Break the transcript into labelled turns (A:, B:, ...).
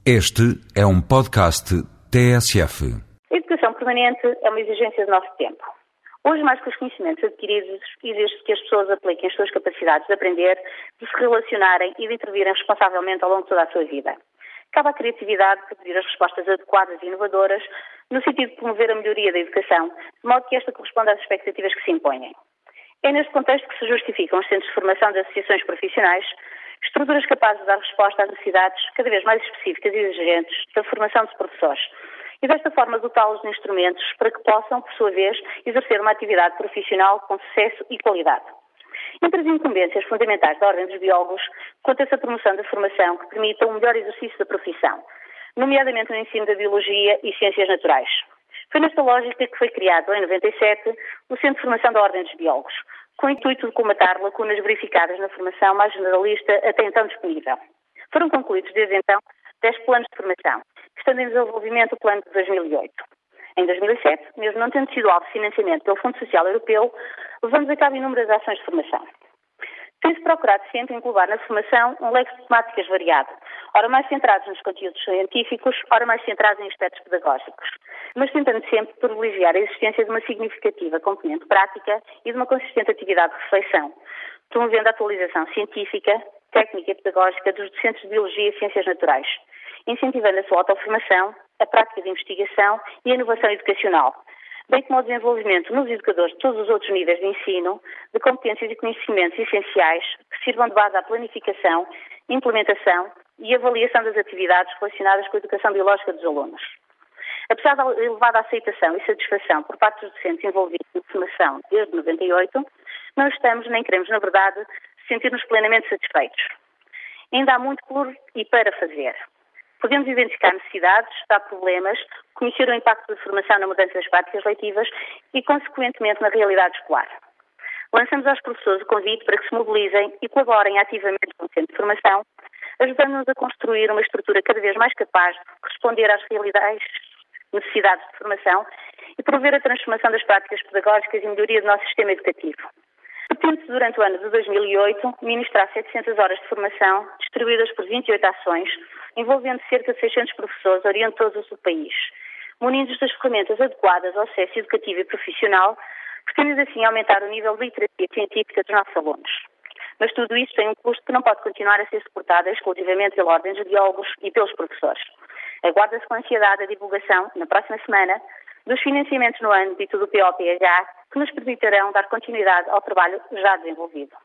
A: Este é um podcast TSF.
B: A educação permanente é uma exigência do nosso tempo. Hoje, mais que os conhecimentos adquiridos, exige que as pessoas apliquem as suas capacidades de aprender, de se relacionarem e de intervirem responsavelmente ao longo de toda a sua vida. Cabe à criatividade produzir as respostas adequadas e inovadoras no sentido de promover a melhoria da educação, de modo que esta corresponda às expectativas que se impõem. É neste contexto que se justificam os centros de formação de associações profissionais, estruturas capazes de dar resposta às necessidades cada vez mais específicas e exigentes da formação dos professores e desta forma dotá-los de instrumentos para que possam, por sua vez, exercer uma atividade profissional com sucesso e qualidade. Entre as incumbências fundamentais da Ordem dos Biólogos, conta-se a promoção da formação que permita um melhor exercício da profissão, nomeadamente no ensino da Biologia e Ciências Naturais. Foi nesta lógica que foi criado, em 97, o Centro de Formação da Ordem dos Biólogos, com o intuito de comatar lacunas verificadas na formação mais generalista até então disponível. Foram concluídos desde então 10 planos de formação, estando em desenvolvimento o plano de 2008. Em 2007, mesmo não tendo sido alvo de financiamento pelo Fundo Social Europeu, levamos a cabo inúmeras ações de formação. Tem-se procurado sempre englobar na formação um leque de temáticas variado, ora mais centrados nos conteúdos científicos, ora mais centrados em aspectos pedagógicos, mas tentando sempre privilegiar a existência de uma significativa componente prática e de uma consistente atividade de reflexão, promovendo a atualização científica, técnica e pedagógica dos docentes de Biologia e Ciências Naturais, incentivando a sua autoformação, a prática de investigação e a inovação educacional, bem como o desenvolvimento nos educadores de todos os outros níveis de ensino de competências e conhecimentos essenciais que sirvam de base à planificação, implementação e avaliação das atividades relacionadas com a educação biológica dos alunos. Apesar da elevada aceitação e satisfação por parte dos docentes envolvidos na formação desde 98, não estamos nem queremos, na verdade, sentir-nos plenamente satisfeitos. Ainda há muito por e para fazer. Podemos identificar necessidades, estudar problemas, conhecer o impacto da formação na mudança das práticas leitivas e, consequentemente, na realidade escolar. Lançamos aos professores o convite para que se mobilizem e colaborem ativamente com o Centro de Formação, ajudando-nos a construir uma estrutura cada vez mais capaz de responder às realidades necessidades de formação e promover a transformação das práticas pedagógicas e melhoria do nosso sistema educativo. Pretende-se, durante o ano de 2008, ministrar 700 horas de formação, distribuídas por 28 ações, envolvendo cerca de 600 professores orientados do país, munidos das ferramentas adequadas ao acesso educativo e profissional, pretendendo assim aumentar o nível de literacia científica dos nossos alunos. Mas tudo isso tem um custo que não pode continuar a ser suportado exclusivamente pela Ordem dos Biólogos e pelos professores. Aguarda-se com ansiedade a divulgação, na próxima semana, dos financiamentos no âmbito do POPH que nos permitirão dar continuidade ao trabalho já desenvolvido.